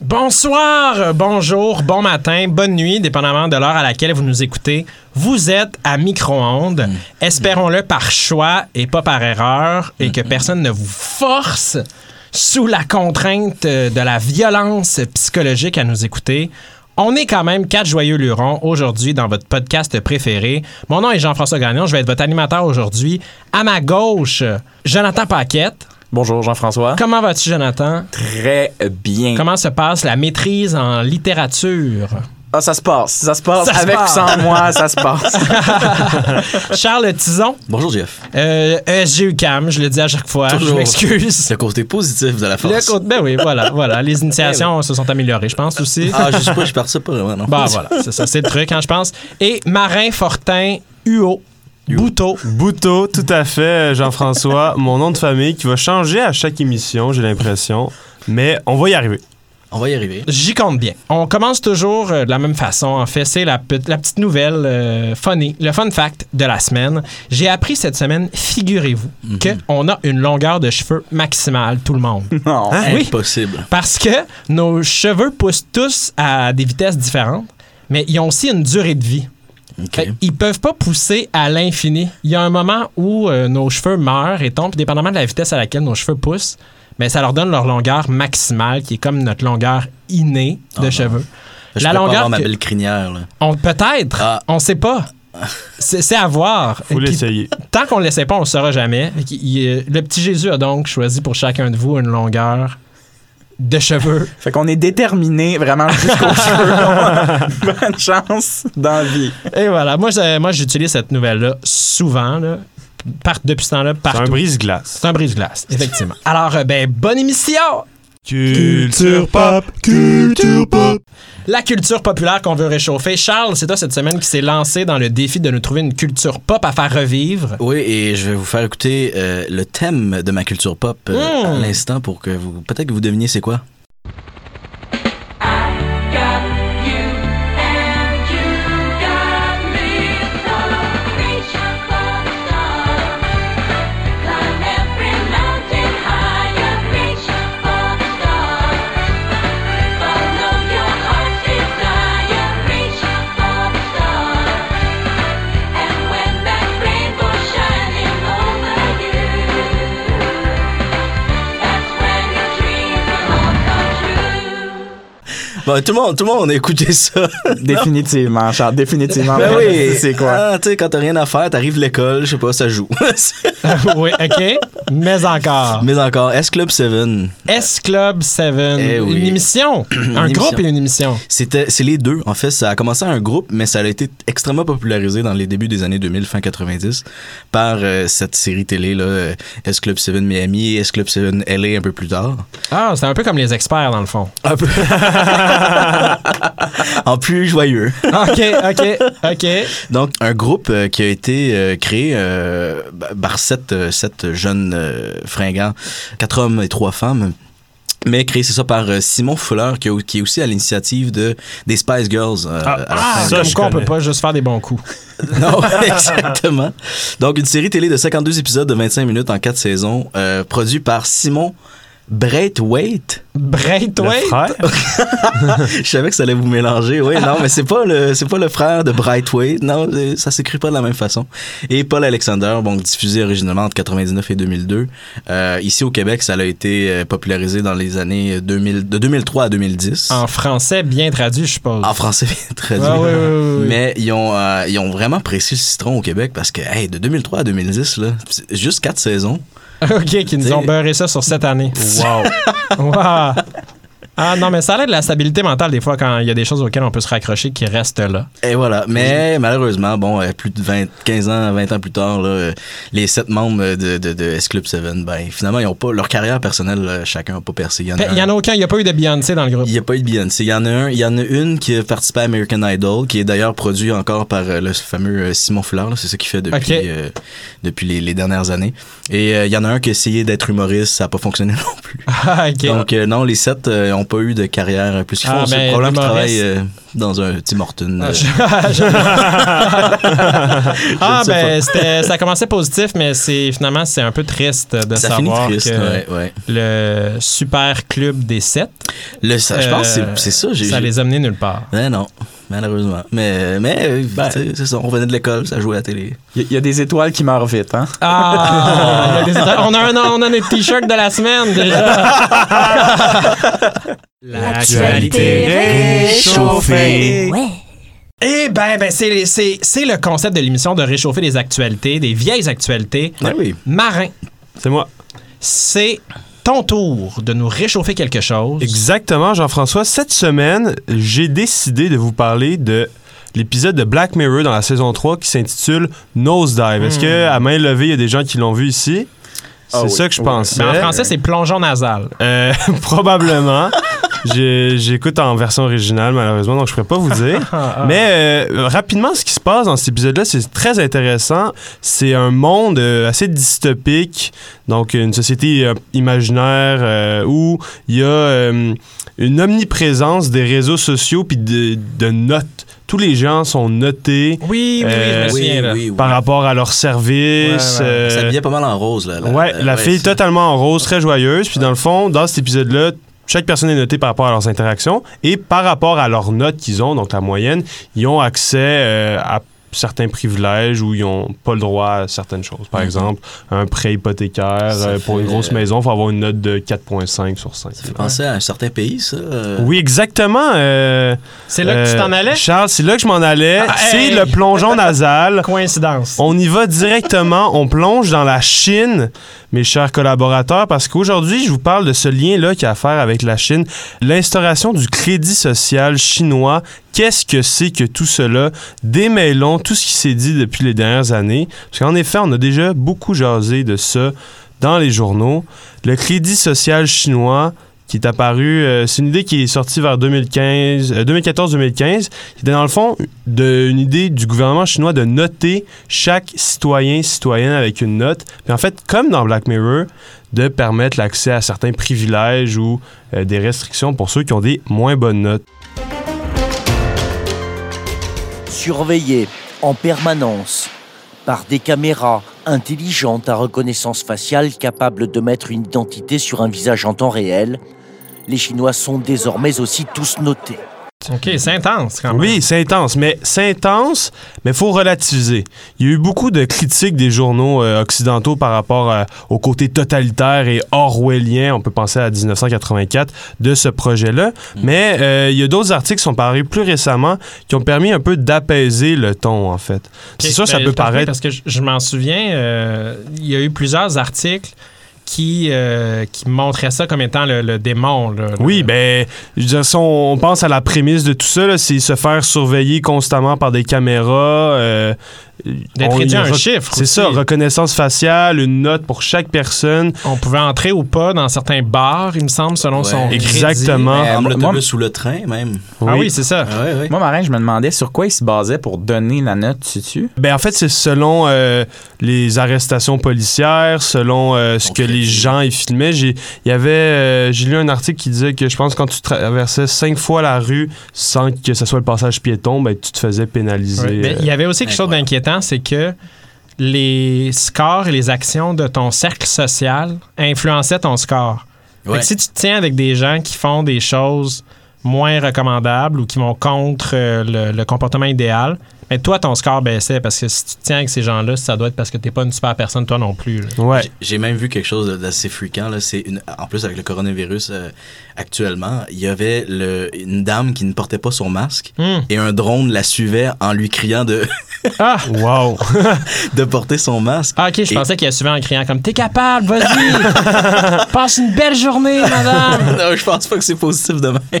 Bonsoir, bonjour, bon matin, bonne nuit, dépendamment de l'heure à laquelle vous nous écoutez. Vous êtes à micro-ondes, espérons-le par choix et pas par erreur, et que personne ne vous force sous la contrainte de la violence psychologique à nous écouter. On est quand même quatre joyeux lurons aujourd'hui dans votre podcast préféré. Mon nom est Jean-François Gagnon, je vais être votre animateur aujourd'hui. À ma gauche, Jonathan Paquette. Bonjour Jean-François. Comment vas-tu, Jonathan? Très bien. Comment se passe la maîtrise en littérature? Ah, ça se passe. Ça se passe. Ça Avec ou sans moi, ça se passe. Charles Tison, Bonjour Jeff. euh, SGUCAM, je le dis à chaque fois, je Toujours. m'excuse. Le côté positif de la Le force. côté- ben oui, voilà, voilà. Les initiations se sont améliorées, je pense aussi. Ah, je sais pas, je pars ça pas vraiment, non. Bah voilà, c'est ça, c'est le truc, hein, je pense. Et Marin Fortin, UO, Bouteau. Bouteau, tout à fait, Jean-François. mon nom de famille qui va changer à chaque émission, j'ai l'impression. Mais on va y arriver. On va y arriver. J'y compte bien. On commence toujours euh, de la même façon. En fait, c'est la, pe- la petite nouvelle euh, funny, le fun fact de la semaine. J'ai appris cette semaine, figurez-vous, qu'on a une longueur de cheveux maximale, tout le monde. Non. Hein? Oui. Impossible. Parce que nos cheveux poussent tous à des vitesses différentes, mais ils ont aussi une durée de vie. Ils peuvent pas pousser à l'infini. Il y a un moment où euh, nos cheveux meurent et tombent, puis dépendamment de la vitesse à laquelle nos cheveux poussent, mais ça leur donne leur longueur maximale, qui est comme notre longueur innée de Ah cheveux. Je la prépare longueur ma que- belle crinière, là. On peut-être, Ah. on sait pas. C'est c'est à voir. Faut l'essayer. Tant qu'on ne l'essaie pas, on ne le saura jamais. Il- le petit Jésus a donc choisi pour chacun de vous une longueur de cheveux. Fait qu'on est déterminé vraiment jusqu'aux cheveux. Bonne chance dans la vie. Et voilà, moi, moi j'utilise cette nouvelle-là souvent, là, par- depuis ce temps-là, C'est un partout. brise-glace. C'est un brise-glace, effectivement. Alors, euh, ben, bonne émission! Culture pop, culture pop. La culture populaire qu'on veut réchauffer. Charles, c'est toi cette semaine qui s'est lancé dans le défi de nous trouver une culture pop à faire revivre. Oui, et je vais vous faire écouter euh, le thème de ma culture pop euh, Mm. à l'instant pour que vous. Peut-être que vous deviniez c'est quoi. Bon, tout le monde, tout le monde a écouté ça. Définitivement, Charles. Définitivement. Ben oui. C'est quoi? Ah, tu sais, quand t'as rien à faire, t'arrives l'école, je sais pas, ça joue. oui, OK. Mais encore. Mais encore, S Club 7. S Club 7. Eh oui. Une émission. un émission. groupe et une émission. C'était, c'est les deux. En fait, ça a commencé un groupe, mais ça a été extrêmement popularisé dans les débuts des années 2000, fin 90, par euh, cette série télé, là, euh, S Club 7 Miami, S Club 7 LA un peu plus tard. Ah, c'est un peu comme les experts, dans le fond. Un peu. en plus joyeux. OK, OK, OK. Donc, un groupe euh, qui a été euh, créé euh, par sept, sept jeunes euh, fringants, quatre hommes et trois femmes. Mais créé, c'est ça, par Simon Fuller, qui, est aussi à l'initiative de, des Spice Girls. euh, Ah, fin. ça, comme quoi on peut pas juste faire des bons coups. Non, exactement. Donc, une série télé de 52 épisodes de 25 minutes en quatre saisons, euh, produit par Simon Braithwaite. Le Braithwaite? frère. Je savais que ça allait vous mélanger. Oui, non, mais c'est pas le c'est pas le frère de Brightway. Non, euh, ça s'écrit pas de la même façon. Et Paul Alexander, bon, diffusé originalement entre 99 et 2002. Euh, ici au Québec, ça a été euh, popularisé dans les années 2000, de 2003 à 2010. En français, bien traduit, je suppose. En français, bien traduit. Ah oui, oui, oui, oui. Mais ils ont, euh, ils ont vraiment pressé le citron au Québec parce que, hey, de 2003 à 2010, là, juste quatre saisons. OK, qui nous ont beurré ça sur cette année. Wow. Wow. Ah non, mais ça a l'air de la stabilité mentale des fois quand il y a des choses auxquelles on peut se raccrocher qui restent là. Et voilà. Mais malheureusement, bon, euh, plus de 20, 15 ans, 20 ans plus tard, là, euh, les sept membres de, de, de S Club 7, ben, finalement, ils ont pas, leur carrière personnelle, chacun n'a pas percé. Il y en a, Il y en a aucun, il n'y a pas eu de Beyoncé dans le groupe. il n'y a pas eu de Beyoncé. Il y en a un, il y en a une qui a participé à American Idol, qui est d'ailleurs produit encore par euh, le fameux Simon là. C'est ça qu'il fait depuis, euh, depuis les, les dernières années. Et euh, il y en a un qui a essayé d'être humoriste, ça n'a pas fonctionné non plus. Ah. Donc euh, non, les sept n'ont pas eu de carrière plus qu'ils Ah, font. c'est probablement qu'ils l'humoriste- travaillent euh, dans un Tim Horton. Ah, euh, Ah, ben, ça commençait positif, mais c'est finalement, c'est un peu triste de ça savoir triste. que ouais, ouais. le super club des sept, Le, ça, je pense que c'est- euh, ça. ça les a menés nulle part. Ben non, malheureusement. Mais, mais euh, Ben. c'est ça, on revenait de l'école, ça jouait à la télé. Il y, a des étoiles qui meurent vite, hein? Ah! Il y a des étoiles. on, a un, on a notre t-shirt de la semaine déjà. L'actualité réchauffée. Ouais. Eh ben, ben c'est, c'est, c'est le concept de l'émission de réchauffer des actualités, des vieilles actualités. Ah oui. Marin, C'est moi. c'est ton tour de nous réchauffer quelque chose. Exactement, Jean-François. Cette semaine, j'ai décidé de vous parler de l'épisode de Black Mirror dans la saison 3 qui s'intitule Nosedive. Est-ce que à main levée, il y a des gens qui l'ont vu ici? C'est Ah oui. ça que je pensais. Mais en français, c'est plongeon nasal. Euh, probablement. J'écoute en version originale, malheureusement, donc je ne pourrais pas vous dire. Mais euh, rapidement, ce qui se passe dans cet épisode-là, c'est très intéressant. C'est un monde euh, assez dystopique, donc une société euh, imaginaire euh, où il y a euh, une omniprésence des réseaux sociaux puis de, de notes. Tous les gens sont notés Oui, oui, oui, je Euh, me oui, souviens. là. oui, oui. par rapport à leur service. Ouais, ouais. euh, Ça habillait pas mal en rose, là. là. Ouais, la fille c'est- totalement en rose, très joyeuse. Puis dans le fond, dans cet épisode-là, chaque personne est notée par rapport à leurs interactions et par rapport à leurs notes qu'ils ont, donc la moyenne, ils ont accès euh, à certains privilèges où ils n'ont pas le droit à certaines choses. Par Mhm. exemple, un prêt hypothécaire euh, pour une grosse maison, il faut avoir une note de 4,5 sur 5. Ça fait penser à un certain pays, ça. euh. Oui, exactement. euh, C'est là que tu t'en allais? Charles, c'est là que je m'en allais. Ah, c'est hey! le plongeon nasal. Coïncidence. On y va directement, on plonge dans la Chine, mes chers collaborateurs, parce qu'aujourd'hui, je vous parle de ce lien-là qui a à faire avec la Chine, l'instauration du crédit social chinois. Qu'est-ce que c'est que tout cela? Démêlons tout ce qui s'est dit depuis les dernières années. Parce qu'en effet, on a déjà beaucoup jasé de ça dans les journaux. Le crédit social chinois qui est apparu, euh, c'est une idée qui est sortie vers 2015, euh, 2014-2015. C'était dans le fond de, une idée du gouvernement chinois de noter chaque citoyen, citoyenne avec une note. Puis en fait, comme dans Black Mirror, de permettre l'accès à certains privilèges ou euh, des restrictions pour ceux qui ont des moins bonnes notes. surveillé en permanence par des caméras intelligentes à reconnaissance faciale capables de mettre une identité sur un visage en temps réel, les Chinois sont désormais aussi tous notés. OK, c'est intense quand même. Oui, c'est intense, mais c'est intense, mais faut relativiser. Il y a eu beaucoup de critiques des journaux euh, occidentaux par rapport euh, au côté totalitaire et orwellien, on peut penser à 1984, de ce projet-là. Mais euh, il y a d'autres articles qui sont parus plus récemment qui ont permis un peu d'apaiser le ton, en fait. C'est sûr, ça ben, peut t'en prie, paraître... Parce que je, je m'en souviens, euh, il y a eu plusieurs articles qui, euh, qui montraient ça comme étant le, le démon. là, le- Oui, ben, je veux dire, on, pense à la prémisse de tout ça, c'est se faire surveiller constamment par des caméras. euh, D'être réduit à un re- chiffre C'est ça, reconnaissance faciale, une note pour chaque personne. On pouvait entrer ou pas dans certains bars, il me semble, selon son Ouais. Exactement. L'autobus ou le train, même. Ah oui, c'est ça. Ah, ouais, ouais. Moi, Marin, je me demandais sur quoi il se basait pour donner la note, sais-tu? Ben, en fait, c'est selon euh, les arrestations policières, selon euh, ce que les gens y filmaient. J'ai, il y avait, euh, j'ai lu un article qui disait que je pense que quand tu traversais cinq fois la rue sans que ce soit le passage piéton, ben, tu te faisais pénaliser. Mais euh, il y avait aussi quelque chose incroyable. C'est que les scores et les actions de ton cercle social influençaient ton score. Ouais. si tu te tiens avec des gens qui font des choses moins recommandables ou qui vont contre euh, le, le comportement idéal, Mais toi, ton score baissait parce que si tu te tiens avec ces gens-là, ça doit être parce que t'es pas une super personne, toi non plus. là. Ouais. J'ai- même vu quelque chose d'assez fréquent. Là. C'est une, en plus, avec le coronavirus euh, actuellement, il y avait le, une dame qui ne portait pas son masque Hmm. et un drone la suivait en lui criant de, Ah! Wow. de porter son masque. Ah, ok, je Et- pensais qu'il y a souvent en criant comme T'es capable, vas-y! Passe une belle journée, madame! non, je pense pas que c'est positif demain. Ben,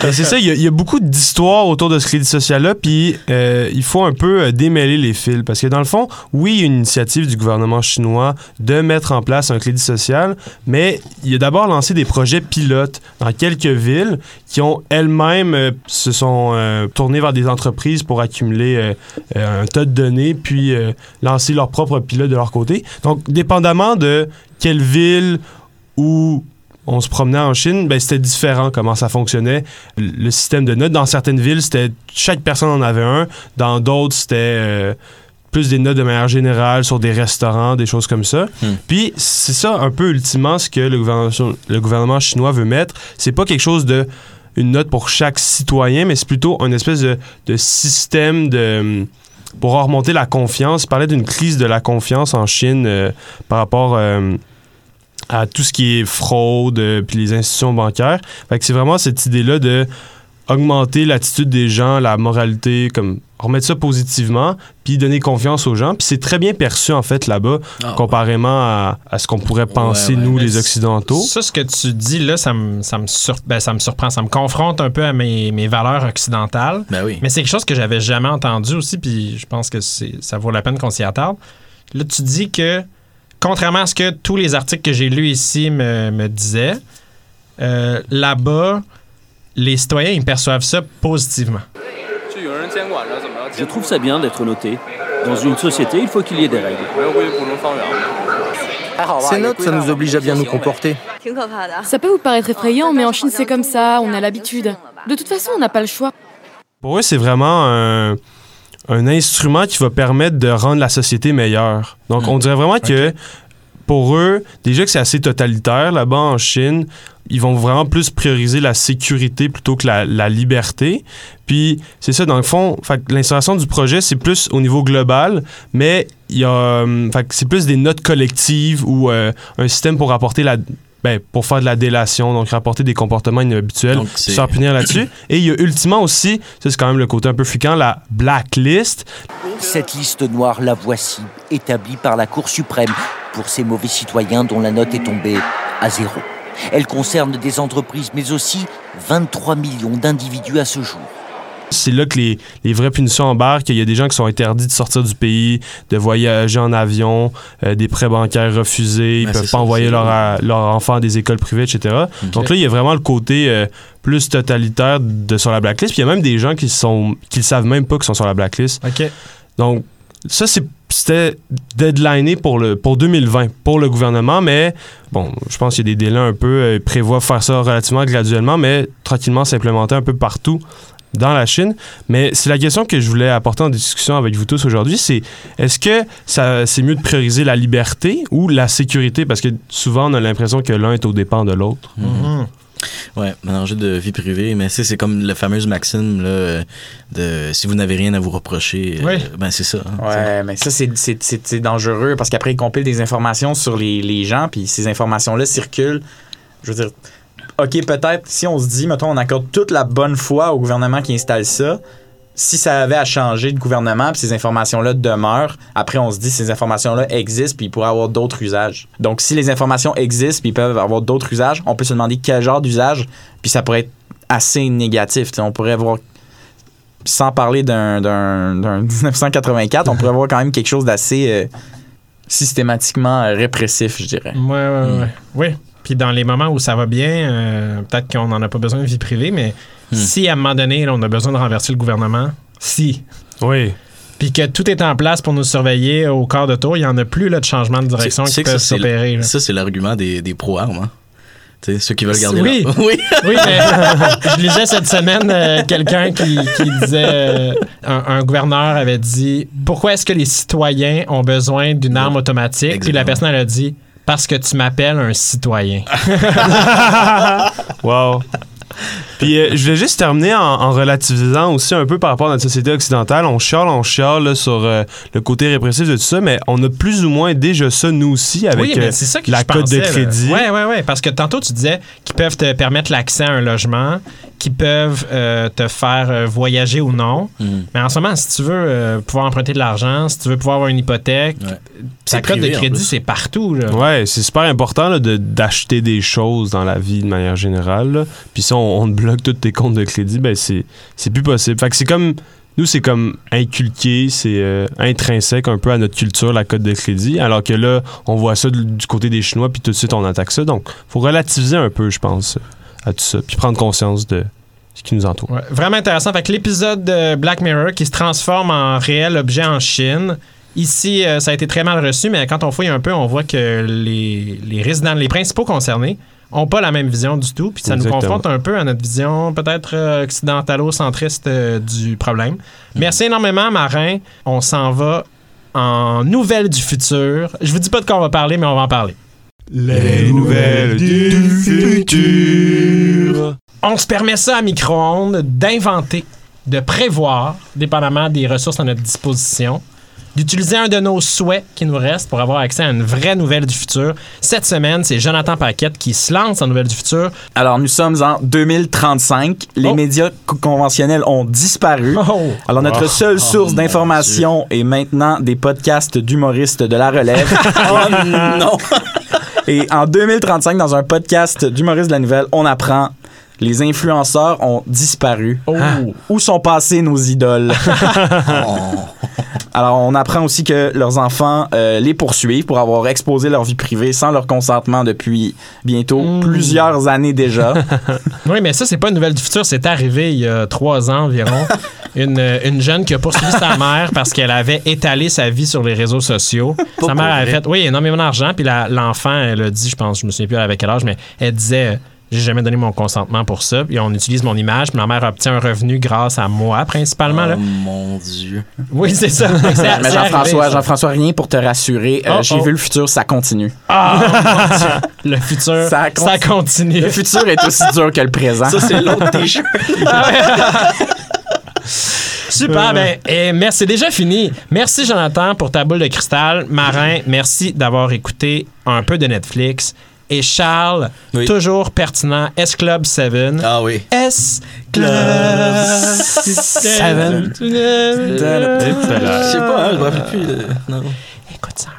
c'est ça, il y, a- beaucoup d'histoires autour de ce crédit social-là, puis euh, il faut un peu euh, démêler les fils. Parce que dans le fond, oui, il y a une initiative du gouvernement chinois de mettre en place un crédit social, mais il a d'abord lancé des projets pilotes dans quelques villes qui ont elles-mêmes euh, se sont tournées vers des entreprises pour accumuler un tas de données, puis lancer leur propre pilote de leur côté. Donc, dépendamment de quelle ville ou on se promenait en Chine, ben, c'était différent comment ça fonctionnait. Le système de notes, dans certaines villes, c'était chaque personne en avait un. Dans d'autres, c'était euh, plus des notes de manière générale sur des restaurants, des choses comme ça. Hmm. Puis c'est ça un peu ultimement ce que le gouvernement, le gouvernement chinois veut mettre. C'est pas quelque chose de une note pour chaque citoyen, mais c'est plutôt une espèce de, de système de pour remonter la confiance. Il parlait d'une crise de la confiance en Chine euh, par rapport euh, à tout ce qui est fraude euh, puis les institutions bancaires. Fait que c'est vraiment cette idée-là de augmenter l'attitude des gens, la moralité, comme remettre ça positivement, puis donner confiance aux gens. Puis c'est très bien perçu, en fait, là-bas, Ah, comparément à, à ce qu'on pourrait penser, ouais, nous, mais les Occidentaux. Ça, ce que tu dis là, ça me, ça me, sur- ben, ça me surprend. Ça me confronte un peu à mes, mes valeurs occidentales. Ben oui. Mais c'est quelque chose que j'avais jamais entendu aussi, puis je pense que c'est, ça vaut la peine qu'on s'y attarde. Là, tu dis que, contrairement à ce que tous les articles que j'ai lus ici me, me disaient, euh, là-bas, les citoyens, ils perçoivent ça positivement. Je trouve ça bien d'être noté. Dans une société, il faut qu'il y ait des règles. Ces notes, ça nous oblige à bien nous comporter. Ça peut vous paraître effrayant, mais en Chine c'est comme ça, on a l'habitude. De toute façon, on n'a pas le choix. Pour eux, c'est vraiment un, un instrument qui va permettre de rendre la société meilleure. Donc, Mm. on dirait vraiment que pour eux, déjà que c'est assez totalitaire là-bas en Chine, ils vont vraiment plus prioriser la sécurité plutôt que la, la liberté. Puis, c'est ça, dans le fond, l'installation du projet, c'est plus au niveau global, mais il y a, que c'est plus des notes collectives ou euh, un système pour rapporter la. Ben, pour faire de la délation, donc rapporter des comportements inhabituels, se faire punir là-dessus. Et il y a ultimement aussi, ça c'est quand même le côté un peu fréquent, la blacklist. Cette liste noire, la voici, établie par la Cour suprême pour ces mauvais citoyens dont la note est tombée à zéro. Elle concerne des entreprises, mais aussi 23 millions d'individus à ce jour. C'est là que les, les vraies punitions embarquent. Il y a des gens qui sont interdits de sortir du pays, de voyager en avion, euh, des prêts bancaires refusés, ils Ben, peuvent pas ça, envoyer leur, a- leur enfant à des écoles privées, etc. Donc là, il y a vraiment le côté euh, plus totalitaire de sur la blacklist. Puis il y a même des gens qui sont qui le savent même pas qu'ils sont sur la blacklist. Donc, ça, c'est- c'était deadliné pour, le, pour 2020, pour le gouvernement, mais bon, je pense qu'il y a des délais un peu. euh, Ils prévoient faire ça relativement graduellement, mais tranquillement s'implémenter un peu partout dans la Chine. Mais c'est la question que je voulais apporter en discussion avec vous tous aujourd'hui, c'est est-ce que ça, c'est mieux de prioriser la liberté ou la sécurité? Parce que souvent, on a l'impression que l'un est au dépend de l'autre. Mhm. Ouais, mélanger de vie privée, mais c'est c'est comme la fameuse maxime là, de si vous n'avez rien à vous reprocher, euh, Oui. ben c'est ça. hein, Ouais, mais ça, c'est- c'est c'est- c'est dangereux parce qu'après, ils compilent des informations sur les, les gens, puis ces informations-là circulent. Je veux dire, OK, peut-être, si on se dit, mettons, on accorde toute la bonne foi au gouvernement qui installe ça, si ça avait à changer de gouvernement, puis ces informations-là demeurent, après, on se dit, ces informations-là existent, puis ils pourraient avoir d'autres usages. Donc, si les informations existent, puis ils peuvent avoir d'autres usages, on peut se demander quel genre d'usage, puis ça pourrait être assez négatif. On pourrait voir sans parler d'un, d'un, d'un 1984, on pourrait voir quand même quelque chose d'assez euh, systématiquement euh, répressif, je dirais. Ouais, ouais, ouais. Oui. Puis dans les moments où ça va bien, euh, peut-être qu'on n'en a pas besoin de vie privée, mais Hmm. si à un moment donné, là, on a besoin de renverser le gouvernement, si, Oui. puis que tout est en place pour nous surveiller au quart de tour, il n'y en a plus là, de changement de direction qui c'est s'opérer. Ça, c'est l'argument des, des pro-armes. Hein? Tu sais, ceux qui veulent garder Oui. leur- oui. Oui, mais je lisais cette semaine euh, quelqu'un qui, qui disait euh, un, un gouverneur avait dit pourquoi est-ce que les citoyens ont besoin d'une arme automatique Puis la personne elle a dit parce que tu m'appelles un citoyen. Wow. Puis euh, je voulais juste terminer en, en relativisant aussi un peu par rapport à notre société occidentale. On chiale, on chiale là, sur euh, le côté répressif de tout ça, mais on a plus ou moins déjà ça nous aussi avec oui, mais euh, ça que la cote de pensais, crédit. Ouais, ouais, ouais. Parce que tantôt, tu disais qu'ils peuvent te permettre l'accès à un logement, qu'ils peuvent euh, te faire euh, voyager ou non. Mais en ce moment, si tu veux euh, pouvoir emprunter de l'argent, si tu veux pouvoir avoir une hypothèque, ta C'est cote de crédit, c'est partout. Là. Ouais, c'est super important de- d'acheter des choses dans la vie de manière générale. là. Puis si on, on te bloque tous tes comptes de crédit, ben c'est plus possible. Fait c'est comme nous, c'est comme inculqué, c'est euh, intrinsèque un peu à notre culture la cote de crédit, alors que là, on voit ça du côté des Chinois, puis tout de suite on attaque ça. Donc, faut relativiser un peu, je pense, à tout ça, puis prendre conscience de ce qui nous entoure. Vraiment intéressant. Fait l'épisode de Black Mirror qui se transforme en réel objet en Chine. Ici, euh, ça a été très mal reçu, mais quand on fouille un peu, on voit que les résidents, les principaux concernés, ont pas la même vision du tout. Puis ça nous confronte un peu à notre vision peut-être euh, occidentalo-centriste euh, du problème. Merci énormément, Marin. On s'en va en nouvelles du futur. Je vous dis pas de quoi on va parler, mais on va en parler. Les nouvelles du futur. On se permet ça à micro-ondes d'inventer, de prévoir, dépendamment des ressources à notre disposition, d'utiliser un de nos souhaits qui nous reste pour avoir accès à une vraie nouvelle du futur. Cette semaine, c'est Jonathan Paquette qui se lance en nouvelle du futur. Alors, nous sommes en 2035. Les Oh. médias co- conventionnels ont disparu. Oh! Alors, notre Oh. seule source d'information est maintenant des podcasts d'humoristes de la relève. Oh non! Et en 2035, dans un podcast d'humoristes de la nouvelle, on apprend les influenceurs ont disparu. Oh! Où sont passés nos idoles? Alors, on apprend aussi que leurs enfants euh, les poursuivent pour avoir exposé leur vie privée sans leur consentement depuis bientôt Mm. plusieurs années déjà. Oui, mais ça, c'est pas une nouvelle du futur. C'est arrivé il y a trois ans environ. Une, une jeune qui a poursuivi sa mère parce qu'elle avait étalé sa vie sur les réseaux sociaux. Sa mère avait fait, oui, énormément d'argent. Puis l'enfant, elle a dit, je pense, je me souviens plus avec quel âge, mais elle disait, j'ai jamais donné mon consentement pour ça. Puis on utilise mon image. Puis ma mère obtient un revenu grâce à moi, principalement. là. Oh mon Dieu. Oui, c'est ça. Mais Jean-François. Jean-François, rien pour te rassurer. euh, Oh, J'ai oh. vu le futur, ça continue. Ah, mon Dieu. Le futur, Ça ça, continue. continue. Le futur est aussi dur que le présent. Ça, c'est l'autre t-shirt. Super, ben, et merci, c'est déjà fini. Merci, Jonathan, pour ta boule de cristal. Marin, merci d'avoir écouté un peu de Netflix. Et Charles, Oui. toujours pertinent, S Club 7. Ah oui. S Club 7. Je sais pas, hein, je me rappelle plus. euh, non. Écoute ça.